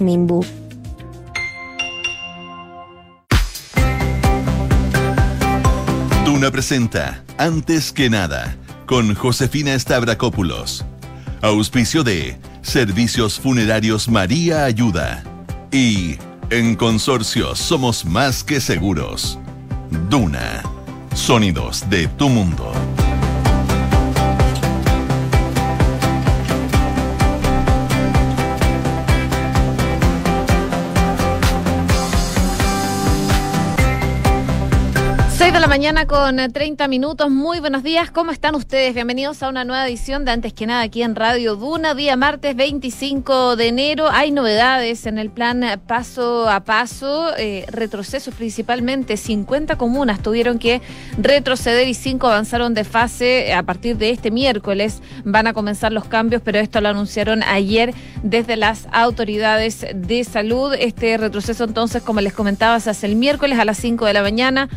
Nimbu. Duna presenta Antes que nada con Josefina Stavrakopoulos. Auspicio de Servicios Funerarios María Ayuda. Y en Consorcio Somos Más que Seguros. Duna. Sonidos de tu mundo. Mañana con 30 eh, minutos. Muy buenos días. ¿Cómo están ustedes? Bienvenidos a una nueva edición de Antes que nada aquí en Radio Duna. Día martes 25 de enero. Hay novedades en el plan paso a paso. Eh, retrocesos principalmente. 50 comunas tuvieron que retroceder y 5 avanzaron de fase. A partir de este miércoles van a comenzar los cambios, pero esto lo anunciaron ayer desde las autoridades de salud. Este retroceso entonces, como les comentaba, se hace el miércoles a las 5 de la mañana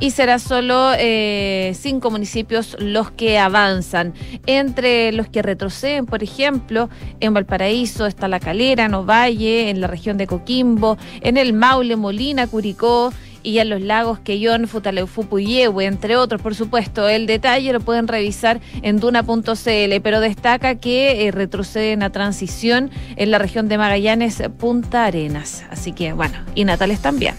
y será solo eh, cinco municipios los que avanzan. Entre los que retroceden, por ejemplo, en Valparaíso está La Calera, en en la región de Coquimbo, en el Maule, Molina, Curicó y en los lagos Quellón, Futaleufú, Puyehue, entre otros, por supuesto. El detalle lo pueden revisar en duna.cl, pero destaca que eh, retroceden a transición en la región de Magallanes, Punta Arenas. Así que, bueno, y Natales también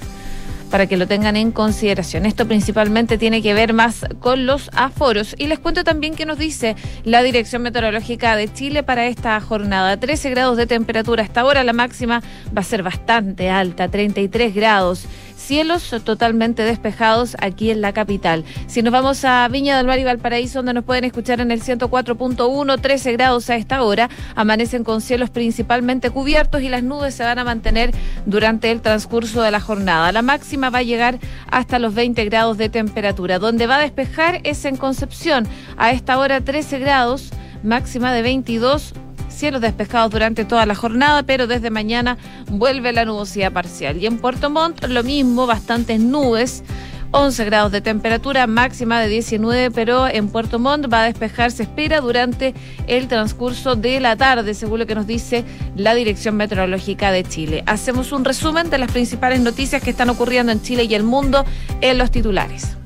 para que lo tengan en consideración. Esto principalmente tiene que ver más con los aforos. Y les cuento también qué nos dice la Dirección Meteorológica de Chile para esta jornada. 13 grados de temperatura. Hasta ahora la máxima va a ser bastante alta, 33 grados cielos totalmente despejados aquí en la capital. Si nos vamos a Viña del Mar y Valparaíso, donde nos pueden escuchar en el 104.1, 13 grados a esta hora, amanecen con cielos principalmente cubiertos y las nubes se van a mantener durante el transcurso de la jornada. La máxima va a llegar hasta los 20 grados de temperatura. Donde va a despejar es en Concepción, a esta hora 13 grados, máxima de 22 cielos despejados durante toda la jornada, pero desde mañana vuelve la nubosidad parcial. Y en Puerto Montt lo mismo, bastantes nubes. 11 grados de temperatura, máxima de 19, pero en Puerto Montt va a despejar, se espera durante el transcurso de la tarde, según lo que nos dice la Dirección Meteorológica de Chile. Hacemos un resumen de las principales noticias que están ocurriendo en Chile y el mundo en los titulares.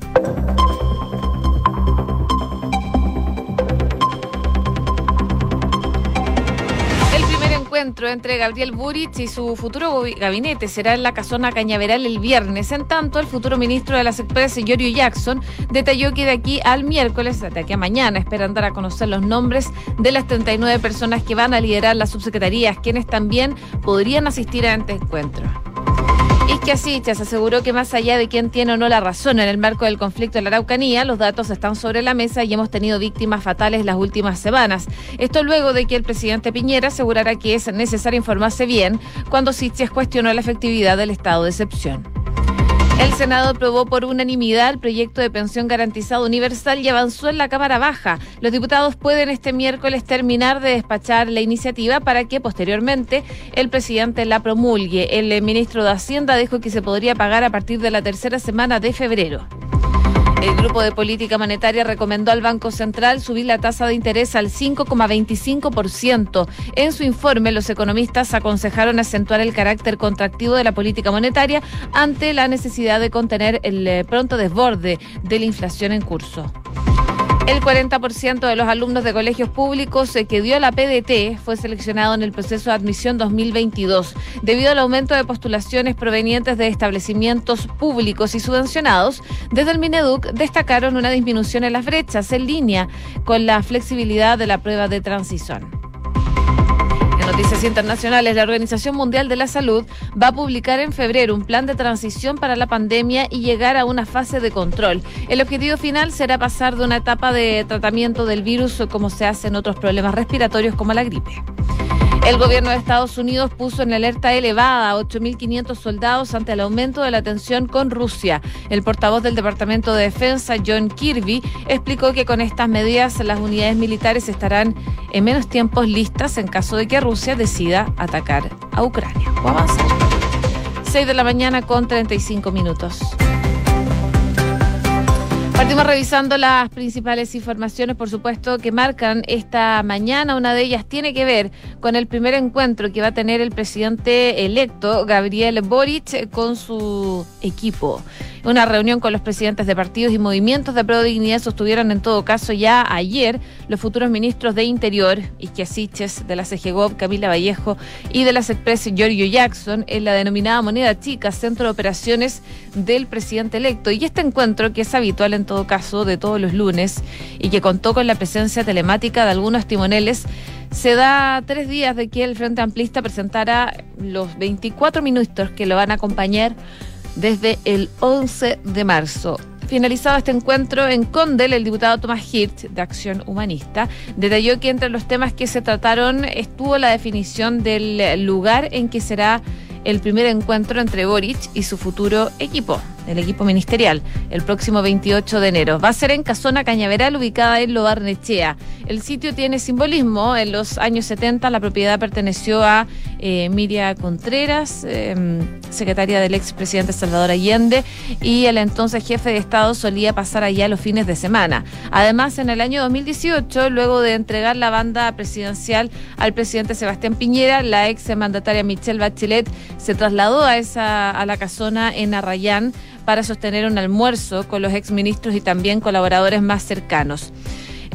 Entre Gabriel Buric y su futuro gabinete será en la casona Cañaveral el viernes. En tanto, el futuro ministro de las Expresas, Giorgio Jackson, detalló que de aquí al miércoles, de aquí a mañana, esperan dar a conocer los nombres de las 39 personas que van a liderar las subsecretarías, quienes también podrían asistir a este encuentro. Isquia se aseguró que más allá de quién tiene o no la razón en el marco del conflicto en la Araucanía, los datos están sobre la mesa y hemos tenido víctimas fatales las últimas semanas. Esto luego de que el presidente Piñera asegurara que es necesario informarse bien cuando Sichas cuestionó la efectividad del estado de excepción. El Senado aprobó por unanimidad el proyecto de pensión garantizada universal y avanzó en la Cámara Baja. Los diputados pueden este miércoles terminar de despachar la iniciativa para que posteriormente el presidente la promulgue. El ministro de Hacienda dijo que se podría pagar a partir de la tercera semana de febrero. El Grupo de Política Monetaria recomendó al Banco Central subir la tasa de interés al 5,25%. En su informe, los economistas aconsejaron acentuar el carácter contractivo de la política monetaria ante la necesidad de contener el eh, pronto desborde de la inflación en curso. El 40% de los alumnos de colegios públicos eh, que dio la PDT fue seleccionado en el proceso de admisión 2022. Debido al aumento de postulaciones provenientes de establecimientos públicos y subvencionados, desde el Mineduc destacaron una disminución en las brechas en línea con la flexibilidad de la prueba de transición. Noticias Internacionales, la Organización Mundial de la Salud va a publicar en febrero un plan de transición para la pandemia y llegar a una fase de control. El objetivo final será pasar de una etapa de tratamiento del virus como se hace en otros problemas respiratorios como la gripe. El gobierno de Estados Unidos puso en alerta elevada a 8.500 soldados ante el aumento de la tensión con Rusia. El portavoz del Departamento de Defensa, John Kirby, explicó que con estas medidas las unidades militares estarán en menos tiempos listas en caso de que Rusia decida atacar a Ucrania o avanzar. 6 de la mañana con 35 minutos. Partimos revisando las principales informaciones, por supuesto, que marcan esta mañana. Una de ellas tiene que ver con el primer encuentro que va a tener el presidente electo, Gabriel Boric, con su equipo. Una reunión con los presidentes de partidos y movimientos de Pro Dignidad sostuvieron en todo caso ya ayer los futuros ministros de Interior, Isquiasiches, de la CGGOV, Camila Vallejo, y de la SECPRES, Giorgio Jackson, en la denominada moneda chica, centro de operaciones del presidente electo. Y este encuentro, que es habitual en todo caso de todos los lunes y que contó con la presencia telemática de algunos timoneles, se da tres días de que el Frente Amplista presentara los 24 ministros que lo van a acompañar desde el 11 de marzo. Finalizado este encuentro en Condel, el diputado Tomás Hirsch, de Acción Humanista, detalló que entre los temas que se trataron estuvo la definición del lugar en que será el primer encuentro entre Boric y su futuro equipo el equipo ministerial, el próximo 28 de enero. Va a ser en Casona Cañaveral, ubicada en Lobarnechea. El sitio tiene simbolismo. En los años 70 la propiedad perteneció a eh, Miria Contreras, em, secretaria del expresidente Salvador Allende, y el entonces jefe de Estado solía pasar allá los fines de semana. Además, en el año 2018, luego de entregar la banda presidencial al presidente Sebastián Piñera, la ex mandataria Michelle Bachelet se trasladó a, esa, a la casona en Arrayán para sostener un almuerzo con los exministros y también colaboradores más cercanos.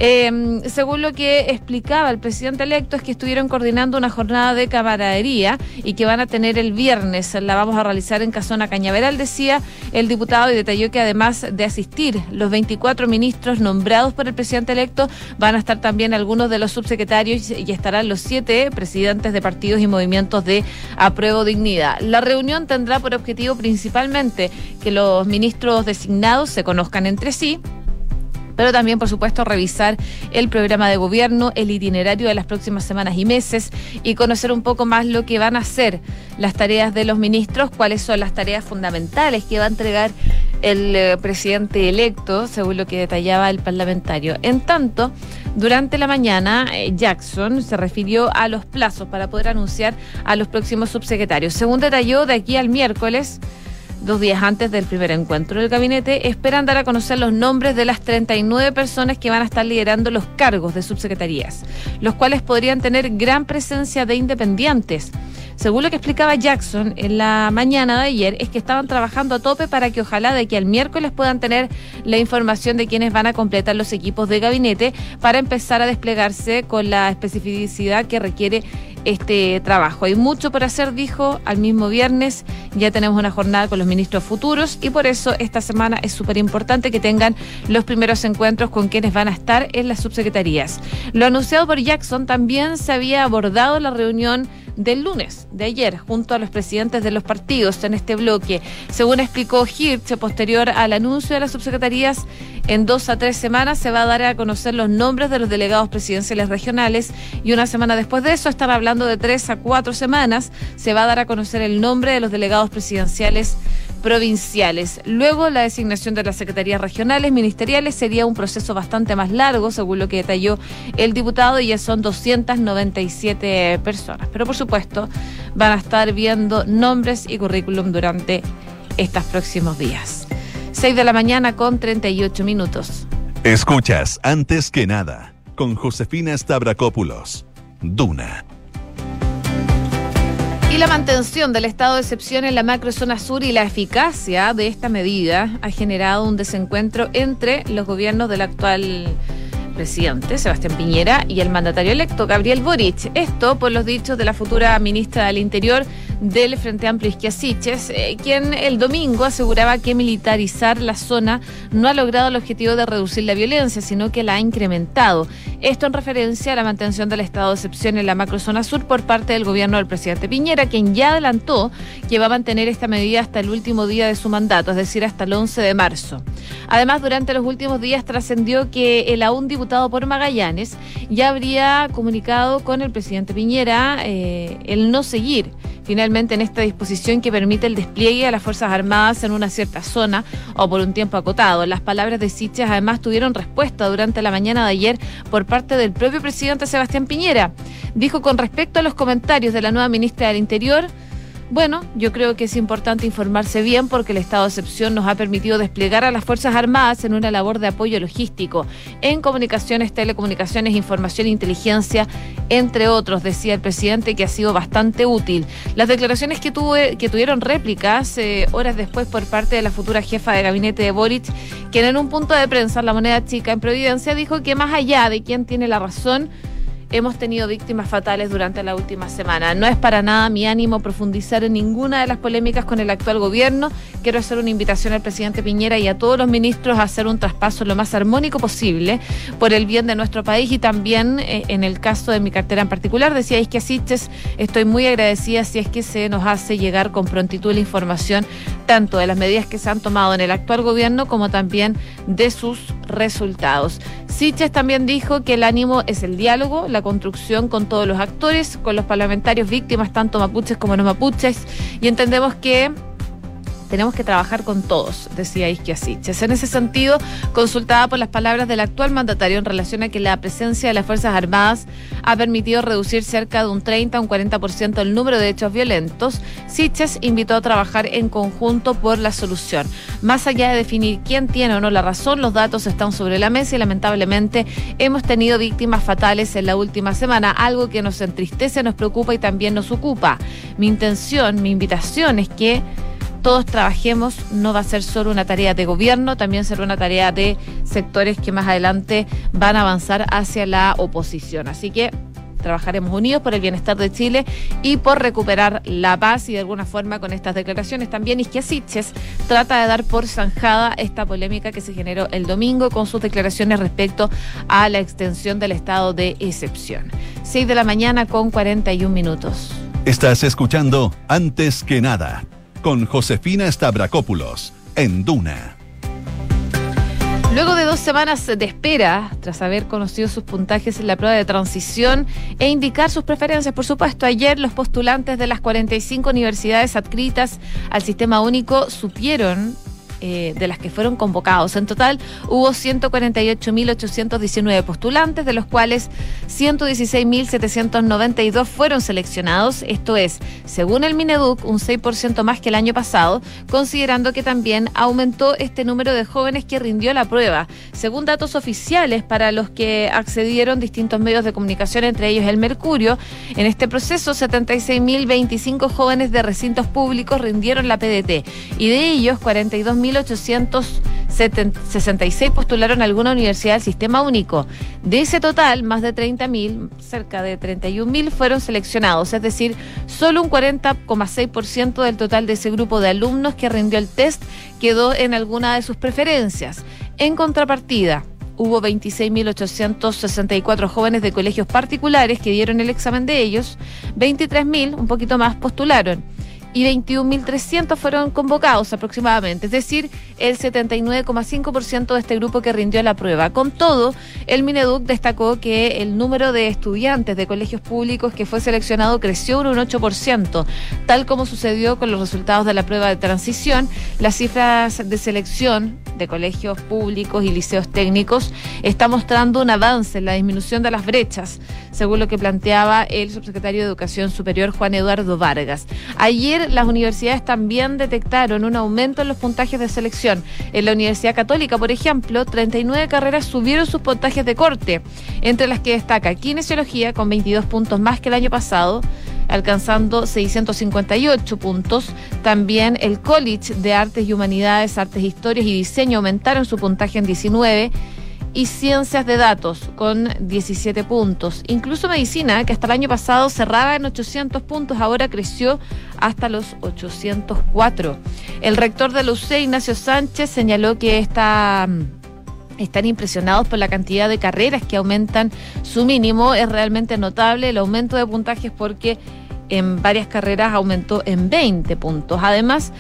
Eh, según lo que explicaba el presidente electo, es que estuvieron coordinando una jornada de camaradería y que van a tener el viernes. La vamos a realizar en Casona Cañaveral, decía el diputado, y detalló que además de asistir los 24 ministros nombrados por el presidente electo, van a estar también algunos de los subsecretarios y estarán los siete presidentes de partidos y movimientos de apruebo dignidad. La reunión tendrá por objetivo principalmente que los ministros designados se conozcan entre sí pero también, por supuesto, revisar el programa de gobierno, el itinerario de las próximas semanas y meses y conocer un poco más lo que van a hacer las tareas de los ministros, cuáles son las tareas fundamentales que va a entregar el eh, presidente electo, según lo que detallaba el parlamentario. En tanto, durante la mañana, eh, Jackson se refirió a los plazos para poder anunciar a los próximos subsecretarios. Según detalló, de aquí al miércoles, dos días antes del primer encuentro del gabinete, esperan dar a conocer los nombres de las 39 personas que van a estar liderando los cargos de subsecretarías, los cuales podrían tener gran presencia de independientes. Según lo que explicaba Jackson en la mañana de ayer, es que estaban trabajando a tope para que ojalá de que al miércoles puedan tener la información de quienes van a completar los equipos de gabinete para empezar a desplegarse con la especificidad que requiere este trabajo. Hay mucho por hacer, dijo al mismo viernes. Ya tenemos una jornada con los ministros futuros y por eso esta semana es súper importante que tengan los primeros encuentros con quienes van a estar en las subsecretarías. Lo anunciado por Jackson también se había abordado la reunión del lunes, de ayer, junto a los presidentes de los partidos en este bloque. Según explicó Hirsch, posterior al anuncio de las subsecretarías, en dos a tres semanas se va a dar a conocer los nombres de los delegados presidenciales regionales y una semana después de eso, están hablando de tres a cuatro semanas, se va a dar a conocer el nombre de los delegados presidenciales provinciales. Luego, la designación de las secretarías regionales, ministeriales, sería un proceso bastante más largo, según lo que detalló el diputado, y ya son 297 personas. Pero, por supuesto, van a estar viendo nombres y currículum durante estos próximos días. 6 de la mañana con 38 minutos. Escuchas, antes que nada, con Josefina Stavrakopoulos. Duna la mantención del estado de excepción en la macrozona sur y la eficacia de esta medida ha generado un desencuentro entre los gobiernos del actual presidente, Sebastián Piñera, y el mandatario electo, Gabriel Boric. Esto por los dichos de la futura ministra del Interior del Frente Amplio Isquiasiches, eh, quien el domingo aseguraba que militarizar la zona no ha logrado el objetivo de reducir la violencia, sino que la ha incrementado. Esto en referencia a la mantención del estado de excepción en la macrozona sur por parte del gobierno del presidente Piñera, quien ya adelantó que va a mantener esta medida hasta el último día de su mandato, es decir, hasta el 11 de marzo. Además, durante los últimos días trascendió que el aún diputado por Magallanes, ya habría comunicado con el presidente Piñera eh, el no seguir finalmente en esta disposición que permite el despliegue a las Fuerzas Armadas en una cierta zona o por un tiempo acotado. Las palabras de Sichas además tuvieron respuesta durante la mañana de ayer por parte del propio presidente Sebastián Piñera. Dijo con respecto a los comentarios de la nueva ministra del Interior, Bueno, yo creo que es importante informarse bien porque el estado de excepción nos ha permitido desplegar a las Fuerzas Armadas en una labor de apoyo logístico en comunicaciones, telecomunicaciones, información e inteligencia, entre otros, decía el presidente, que ha sido bastante útil. Las declaraciones que, tuve, que tuvieron réplicas eh, horas después por parte de la futura jefa de gabinete de Boric, quien en un punto de prensa, la moneda chica en Providencia, dijo que más allá de quién tiene la razón, hemos tenido víctimas fatales durante la última semana. No es para nada mi ánimo profundizar en ninguna de las polémicas con el actual gobierno. Quiero hacer una invitación al presidente Piñera y a todos los ministros a hacer un traspaso lo más armónico posible por el bien de nuestro país y también eh, en el caso de mi cartera en particular. Decíais que Siches, estoy muy agradecida si es que se nos hace llegar con prontitud la información tanto de las medidas que se han tomado en el actual gobierno como también de sus resultados. Siches también dijo que el ánimo es el diálogo, la construcción con todos los actores, con los parlamentarios víctimas, tanto mapuches como no mapuches, y entendemos que tenemos que trabajar con todos, decía Isquia Siches. En ese sentido, consultada por las palabras del actual mandatario en relación a que la presencia de las Fuerzas Armadas ha permitido reducir cerca de un 30 a un 40% el número de hechos violentos, Siches invitó a trabajar en conjunto por la solución. Más allá de definir quién tiene o no la razón, los datos están sobre la mesa y lamentablemente hemos tenido víctimas fatales en la última semana, algo que nos entristece, nos preocupa y también nos ocupa. Mi intención, mi invitación es que todos trabajemos, no va a ser solo una tarea de gobierno, también será una tarea de sectores que más adelante van a avanzar hacia la oposición. Así que trabajaremos unidos por el bienestar de Chile y por recuperar la paz y de alguna forma con estas declaraciones también Isquia Siches trata de dar por zanjada esta polémica que se generó el domingo con sus declaraciones respecto a la extensión del estado de excepción. 6 de la mañana con 41 minutos. Estás escuchando Antes que nada con Josefina Stavrakopoulos en Duna. Luego de dos semanas de espera, tras haber conocido sus puntajes en la prueba de transición e indicar sus preferencias, por supuesto, ayer los postulantes de las 45 universidades adscritas al sistema único supieron eh, de las que fueron convocados. En total hubo 148.819 postulantes, de los cuales 116.792 fueron seleccionados. Esto es, según el Mineduc, un 6% más que el año pasado, considerando que también aumentó este número de jóvenes que rindió la prueba. Según datos oficiales para los que accedieron distintos medios de comunicación, entre ellos el Mercurio, en este proceso 76.025 jóvenes de recintos públicos rindieron la PDT y de ellos 42.000 1.866 postularon a alguna universidad del sistema único. De ese total, más de 30.000, cerca de 31.000 fueron seleccionados, es decir, solo un 40,6% del total de ese grupo de alumnos que rindió el test quedó en alguna de sus preferencias. En contrapartida, hubo 26.864 jóvenes de colegios particulares que dieron el examen de ellos, 23.000, un poquito más, postularon y 21.300 fueron convocados aproximadamente, es decir, el 79,5% de este grupo que rindió la prueba. Con todo, el Mineduc destacó que el número de estudiantes de colegios públicos que fue seleccionado creció un 8%, tal como sucedió con los resultados de la prueba de transición. Las cifras de selección de colegios públicos y liceos técnicos está mostrando un avance en la disminución de las brechas, según lo que planteaba el subsecretario de Educación Superior Juan Eduardo Vargas. Ayer las universidades también detectaron un aumento en los puntajes de selección. En la Universidad Católica, por ejemplo, 39 carreras subieron sus puntajes de corte, entre las que destaca Kinesiología con 22 puntos más que el año pasado alcanzando 658 puntos. También el College de Artes y Humanidades, Artes, Historias y Diseño aumentaron su puntaje en 19 y ciencias de datos con 17 puntos. Incluso medicina, que hasta el año pasado cerraba en 800 puntos, ahora creció hasta los 804. El rector de la UCE, Ignacio Sánchez, señaló que está están impresionados por la cantidad de carreras que aumentan su mínimo. Es realmente notable el aumento de puntajes porque en varias carreras aumentó en 20 puntos. Además,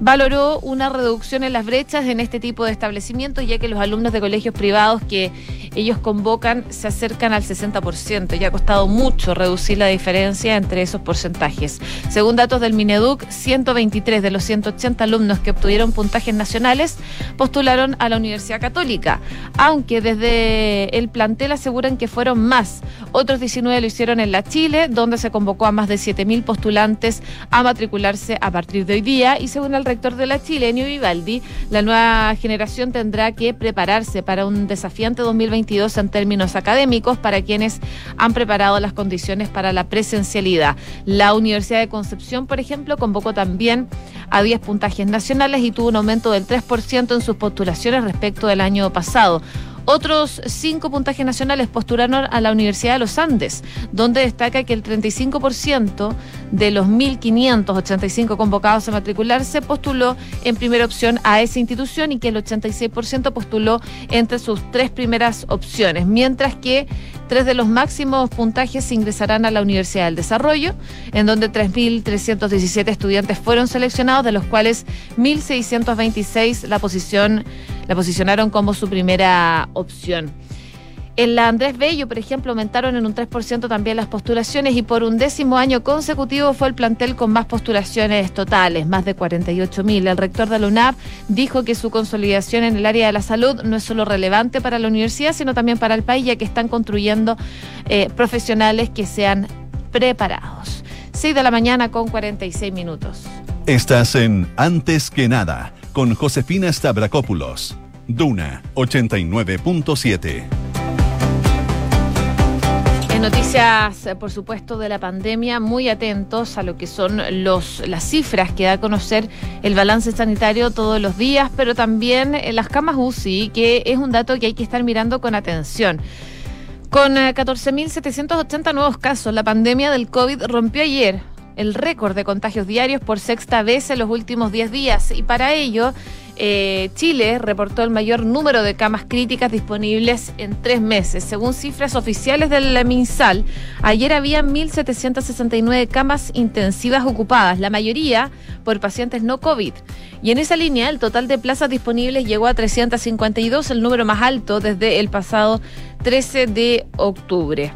valoró una reducción en las brechas en este tipo de establecimientos, ya que los alumnos de colegios privados que ellos convocan se acercan al 60%. Ya ha costado mucho reducir la diferencia entre esos porcentajes. Según datos del Mineduc, 123 de los 180 alumnos que obtuvieron puntajes nacionales postularon a la Universidad Católica, aunque desde el plantel aseguran que fueron más. Otros 19 lo hicieron en la Chile, donde se convocó a más de 7.000 postulantes a matricularse a partir de hoy día y según el rector de la Chile, Enio Vivaldi, la nueva generación tendrá que prepararse para un desafiante 2022 en términos académicos para quienes han preparado las condiciones para la presencialidad. La Universidad de Concepción, por ejemplo, convocó también a 10 puntajes nacionales y tuvo un aumento del 3% en sus postulaciones respecto del año pasado. Otros cinco puntajes nacionales postularon a la Universidad de los Andes, donde destaca que el 35% de los 1.585 convocados a matricularse postuló en primera opción a esa institución y que el 86% postuló entre sus tres primeras opciones, mientras que tres de los máximos puntajes ingresarán a la Universidad del Desarrollo, en donde 3.317 estudiantes fueron seleccionados, de los cuales 1.626 la posición la posicionaron como su primera opción. En la Andrés Bello, por ejemplo, aumentaron en un 3% también las postulaciones y por un décimo año consecutivo fue el plantel con más postulaciones totales, más de 48 mil. El rector de la UNAP dijo que su consolidación en el área de la salud no es solo relevante para la universidad, sino también para el país, ya que están construyendo eh, profesionales que sean preparados. 6 de la mañana con 46 minutos. Estás en Antes que nada con Josefina Stavrakopoulos. Duna 89.7. En noticias, eh, por supuesto, de la pandemia, muy atentos a lo que son los, las cifras que da a conocer el balance sanitario todos los días, pero también en las camas UCI, que es un dato que hay que estar mirando con atención. Con 14.780 eh, nuevos casos, la pandemia del COVID rompió ayer el récord de contagios diarios por sexta vez en los últimos 10 días y para ello eh, Chile reportó el mayor número de camas críticas disponibles en tres meses. Según cifras oficiales del MinSal, ayer había 1.769 camas intensivas ocupadas, la mayoría por pacientes no COVID. Y en esa línea, el total de plazas disponibles llegó a 352, el número más alto desde el pasado 13 de octubre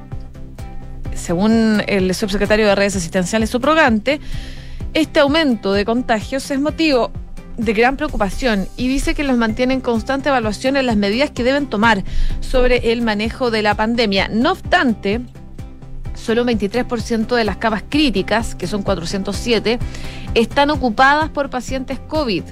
según el subsecretario de redes asistenciales subrogante, este aumento de contagios es motivo de gran preocupación y dice que los mantiene en constante evaluación en las medidas que deben tomar sobre el manejo de la pandemia. No obstante, solo un 23% de las camas críticas, que son 407, están ocupadas por pacientes COVID.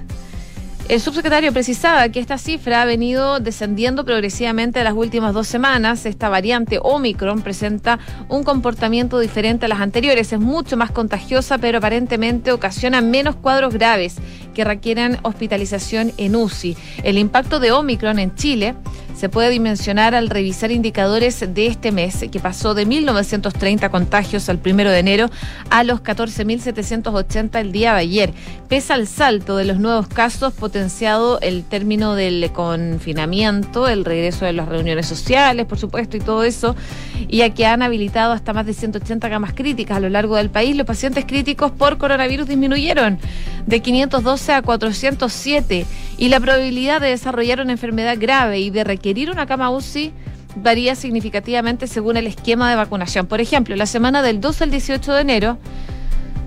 El subsecretario precisaba que esta cifra ha venido descendiendo progresivamente en las últimas dos semanas. Esta variante Omicron presenta un comportamiento diferente a las anteriores. Es mucho más contagiosa, pero aparentemente ocasiona menos cuadros graves que requieren hospitalización en UCI. El impacto de Omicron en Chile se puede dimensionar al revisar indicadores de este mes, que pasó de 1.930 contagios al primero de enero a los 14.780 el día de ayer. Pese al salto de los nuevos casos, potenciado el término del confinamiento, el regreso de las reuniones sociales, por supuesto, y todo eso, y a que han habilitado hasta más de 180 camas críticas a lo largo del país, los pacientes críticos por coronavirus disminuyeron de 512 a 407 y la probabilidad de desarrollar una enfermedad grave y de requerir una cama UCI varía significativamente según el esquema de vacunación. Por ejemplo, la semana del 12 al 18 de enero,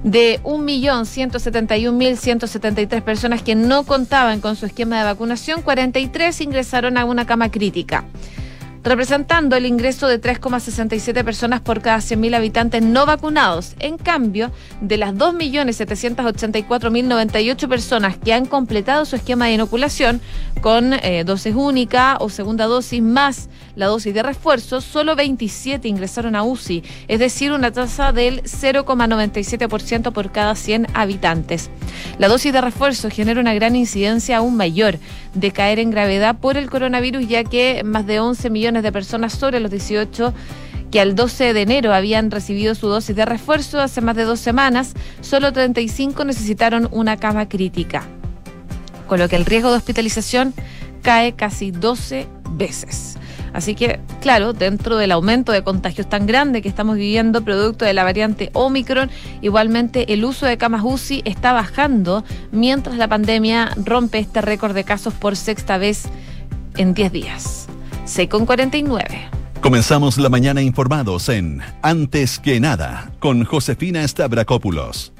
de 1.171.173 personas que no contaban con su esquema de vacunación, 43 ingresaron a una cama crítica representando el ingreso de 3,67 personas por cada 100.000 habitantes no vacunados. En cambio, de las 2.784.098 personas que han completado su esquema de inoculación con eh, dosis única o segunda dosis más la dosis de refuerzo, solo 27 ingresaron a UCI, es decir, una tasa del 0,97% por cada 100 habitantes. La dosis de refuerzo genera una gran incidencia aún mayor de caer en gravedad por el coronavirus, ya que más de 11 millones de personas sobre los 18 que al 12 de enero habían recibido su dosis de refuerzo hace más de dos semanas, solo 35 necesitaron una cama crítica, con lo que el riesgo de hospitalización cae casi 12 veces. Así que, claro, dentro del aumento de contagios tan grande que estamos viviendo, producto de la variante Omicron, igualmente el uso de camas UCI está bajando mientras la pandemia rompe este récord de casos por sexta vez en 10 días. 6 con 49. Comenzamos la mañana informados en Antes que nada con Josefina Stavrakopoulos.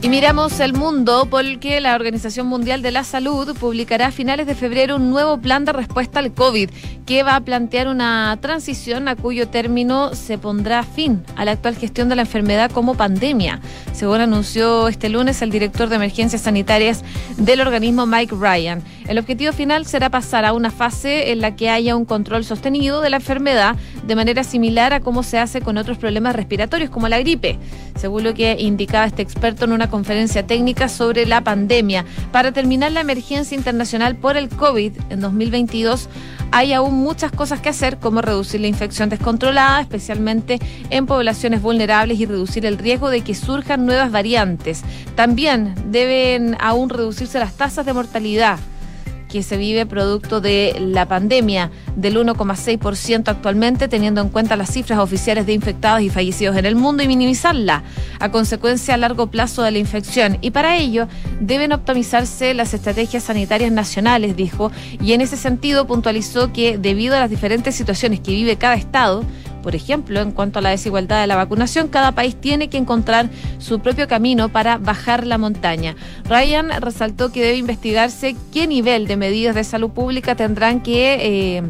Y miramos el mundo porque la Organización Mundial de la Salud publicará a finales de febrero un nuevo plan de respuesta al COVID que va a plantear una transición a cuyo término se pondrá fin a la actual gestión de la enfermedad como pandemia. Según anunció este lunes el director de emergencias sanitarias del organismo Mike Ryan. El objetivo final será pasar a una fase en la que haya un control sostenido de la enfermedad de manera similar a cómo se hace con otros problemas respiratorios como la gripe, según lo que indicaba este experto en una conferencia técnica sobre la pandemia. Para terminar la emergencia internacional por el COVID en 2022, hay aún muchas cosas que hacer, como reducir la infección descontrolada, especialmente en poblaciones vulnerables, y reducir el riesgo de que surjan nuevas variantes. También deben aún reducirse las tasas de mortalidad que se vive producto de la pandemia del 1,6% actualmente, teniendo en cuenta las cifras oficiales de infectados y fallecidos en el mundo y minimizarla a consecuencia a largo plazo de la infección. Y para ello deben optimizarse las estrategias sanitarias nacionales, dijo, y en ese sentido puntualizó que debido a las diferentes situaciones que vive cada estado, por ejemplo, en cuanto a la desigualdad de la vacunación, cada país tiene que encontrar su propio camino para bajar la montaña. Ryan resaltó que debe investigarse qué nivel de medidas de salud pública tendrán que... Eh,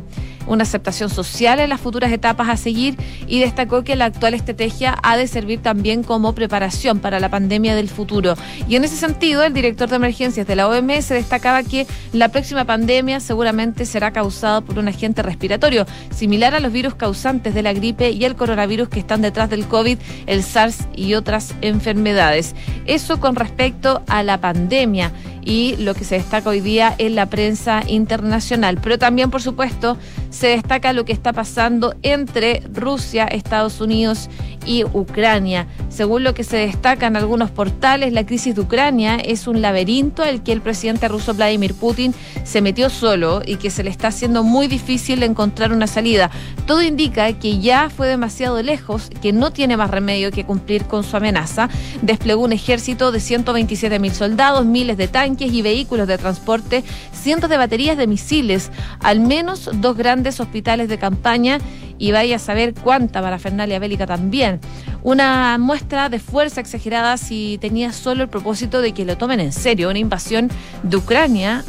una aceptación social en las futuras etapas a seguir y destacó que la actual estrategia ha de servir también como preparación para la pandemia del futuro. Y en ese sentido, el director de emergencias de la OMS destacaba que la próxima pandemia seguramente será causada por un agente respiratorio, similar a los virus causantes de la gripe y el coronavirus que están detrás del COVID, el SARS y otras enfermedades. Eso con respecto a la pandemia y lo que se destaca hoy día en la prensa internacional. Pero también, por supuesto, se destaca lo que está pasando entre Rusia, Estados Unidos y Ucrania. Según lo que se destaca en algunos portales, la crisis de Ucrania es un laberinto al que el presidente ruso Vladimir Putin se metió solo y que se le está haciendo muy difícil encontrar una salida. Todo indica que ya fue demasiado lejos, que no tiene más remedio que cumplir con su amenaza. Desplegó un ejército de 127 mil soldados, miles de tanques y vehículos de transporte, cientos de baterías de misiles, al menos dos grandes hospitales de campaña y vaya a saber cuánta parafernalia bélica también. Una muestra de fuerza exagerada si tenía solo el propósito de que lo tomen en serio. Una invasión de Ucrania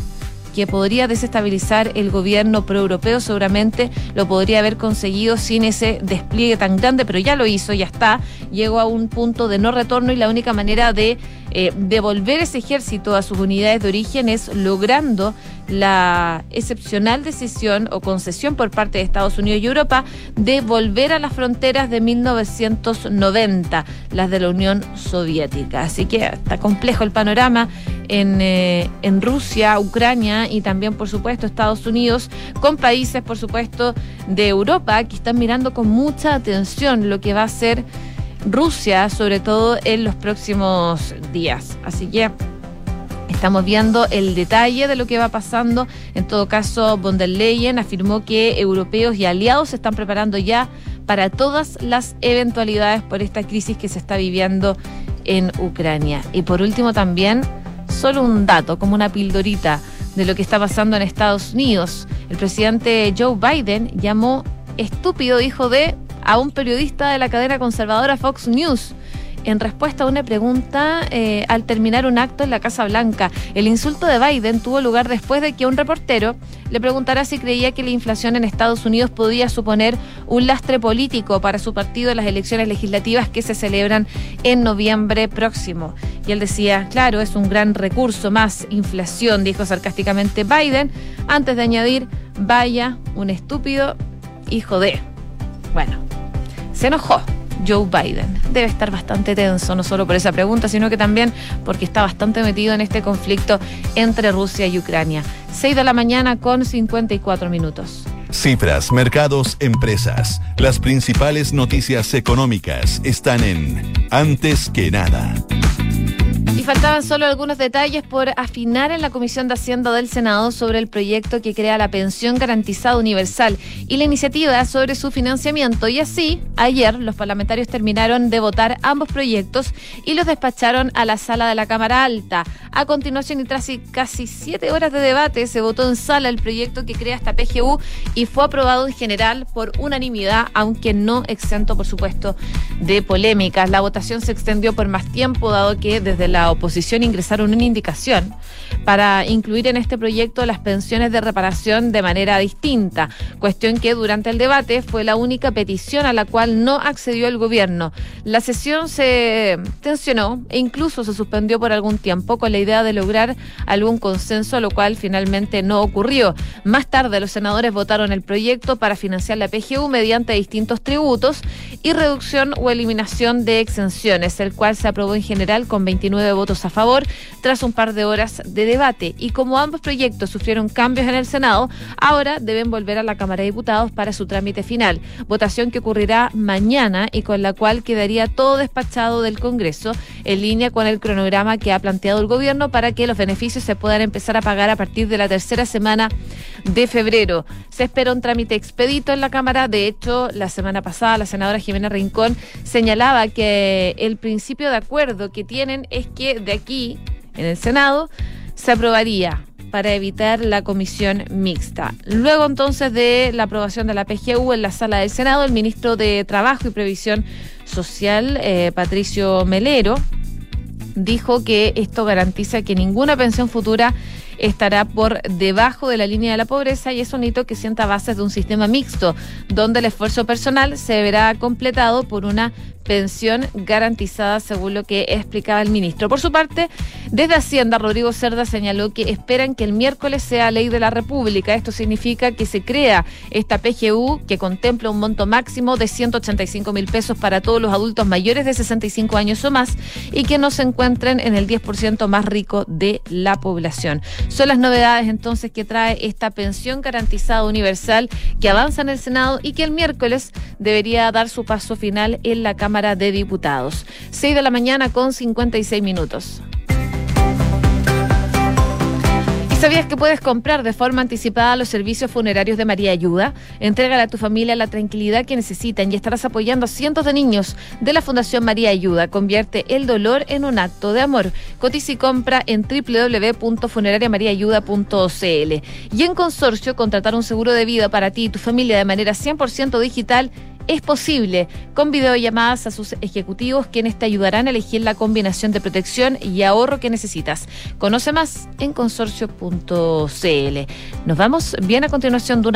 que podría desestabilizar el gobierno proeuropeo, seguramente lo podría haber conseguido sin ese despliegue tan grande, pero ya lo hizo, ya está, llegó a un punto de no retorno y la única manera de eh, devolver ese ejército a sus unidades de origen es logrando la excepcional decisión o concesión por parte de Estados Unidos y Europa de volver a las fronteras de 1990, las de la Unión Soviética. Así que está complejo el panorama en, eh, en Rusia, Ucrania y también, por supuesto, Estados Unidos, con países, por supuesto, de Europa que están mirando con mucha atención lo que va a ser Rusia, sobre todo en los próximos días. Así que Estamos viendo el detalle de lo que va pasando. En todo caso, von der Leyen afirmó que europeos y aliados se están preparando ya para todas las eventualidades por esta crisis que se está viviendo en Ucrania. Y por último también, solo un dato, como una pildorita de lo que está pasando en Estados Unidos. El presidente Joe Biden llamó estúpido hijo de a un periodista de la cadena conservadora Fox News en respuesta a una pregunta eh, al terminar un acto en la Casa Blanca. El insulto de Biden tuvo lugar después de que un reportero le preguntara si creía que la inflación en Estados Unidos podía suponer un lastre político para su partido en las elecciones legislativas que se celebran en noviembre próximo. Y él decía, claro, es un gran recurso más inflación, dijo sarcásticamente Biden, antes de añadir, vaya, un estúpido hijo de. Bueno, se enojó. Joe Biden. Debe estar bastante tenso, no solo por esa pregunta, sino que también porque está bastante metido en este conflicto entre Rusia y Ucrania. 6 de la mañana con 54 minutos. Cifras, mercados, empresas. Las principales noticias económicas están en Antes que nada. Faltaban solo algunos detalles por afinar en la Comisión de Hacienda del Senado sobre el proyecto que crea la pensión garantizada universal y la iniciativa sobre su financiamiento. Y así, ayer los parlamentarios terminaron de votar ambos proyectos y los despacharon a la sala de la Cámara Alta. A continuación, y tras casi siete horas de debate, se votó en sala el proyecto que crea esta PGU y fue aprobado en general por unanimidad, aunque no exento, por supuesto, de polémicas. La votación se extendió por más tiempo, dado que desde la oposición ingresaron una indicación para incluir en este proyecto las pensiones de reparación de manera distinta, cuestión que durante el debate fue la única petición a la cual no accedió el gobierno. La sesión se tensionó e incluso se suspendió por algún tiempo con la idea de lograr algún consenso, lo cual finalmente no ocurrió. Más tarde los senadores votaron el proyecto para financiar la PGU mediante distintos tributos y reducción o eliminación de exenciones, el cual se aprobó en general con 29 votos a favor tras un par de horas de debate. Y como ambos proyectos sufrieron cambios en el Senado, ahora deben volver a la Cámara de Diputados para su trámite final. Votación que ocurrirá mañana y con la cual quedaría todo despachado del Congreso en línea con el cronograma que ha planteado el gobierno para que los beneficios se puedan empezar a pagar a partir de la tercera semana de febrero. Se espera un trámite expedito en la Cámara. De hecho, la semana pasada la senadora Jimena Rincón señalaba que el principio de acuerdo que tienen es de aquí, en el Senado, se aprobaría para evitar la comisión mixta. Luego entonces de la aprobación de la PGU en la sala del Senado, el ministro de Trabajo y Previsión Social, eh, Patricio Melero, dijo que esto garantiza que ninguna pensión futura estará por debajo de la línea de la pobreza y es un hito que sienta bases de un sistema mixto, donde el esfuerzo personal se verá completado por una pensión garantizada, según lo que explicaba el ministro. Por su parte, desde Hacienda, Rodrigo Cerda señaló que esperan que el miércoles sea ley de la República. Esto significa que se crea esta PGU que contempla un monto máximo de 185 mil pesos para todos los adultos mayores de 65 años o más y que no se encuentren en el 10% más rico de la población. Son las novedades entonces que trae esta pensión garantizada universal que avanza en el Senado y que el miércoles debería dar su paso final en la Cámara de Diputados. 6 de la mañana con 56 minutos. ¿Sabías que puedes comprar de forma anticipada los servicios funerarios de María Ayuda? Entrégale a tu familia la tranquilidad que necesitan y estarás apoyando a cientos de niños de la Fundación María Ayuda. Convierte el dolor en un acto de amor. Cotiza y compra en www.funerariamariaayuda.cl. Y en consorcio, contratar un seguro de vida para ti y tu familia de manera 100% digital es posible con videollamadas a sus ejecutivos quienes te ayudarán a elegir la combinación de protección y ahorro que necesitas. Conoce más en consorcio.cl. Nos vamos bien a continuación de una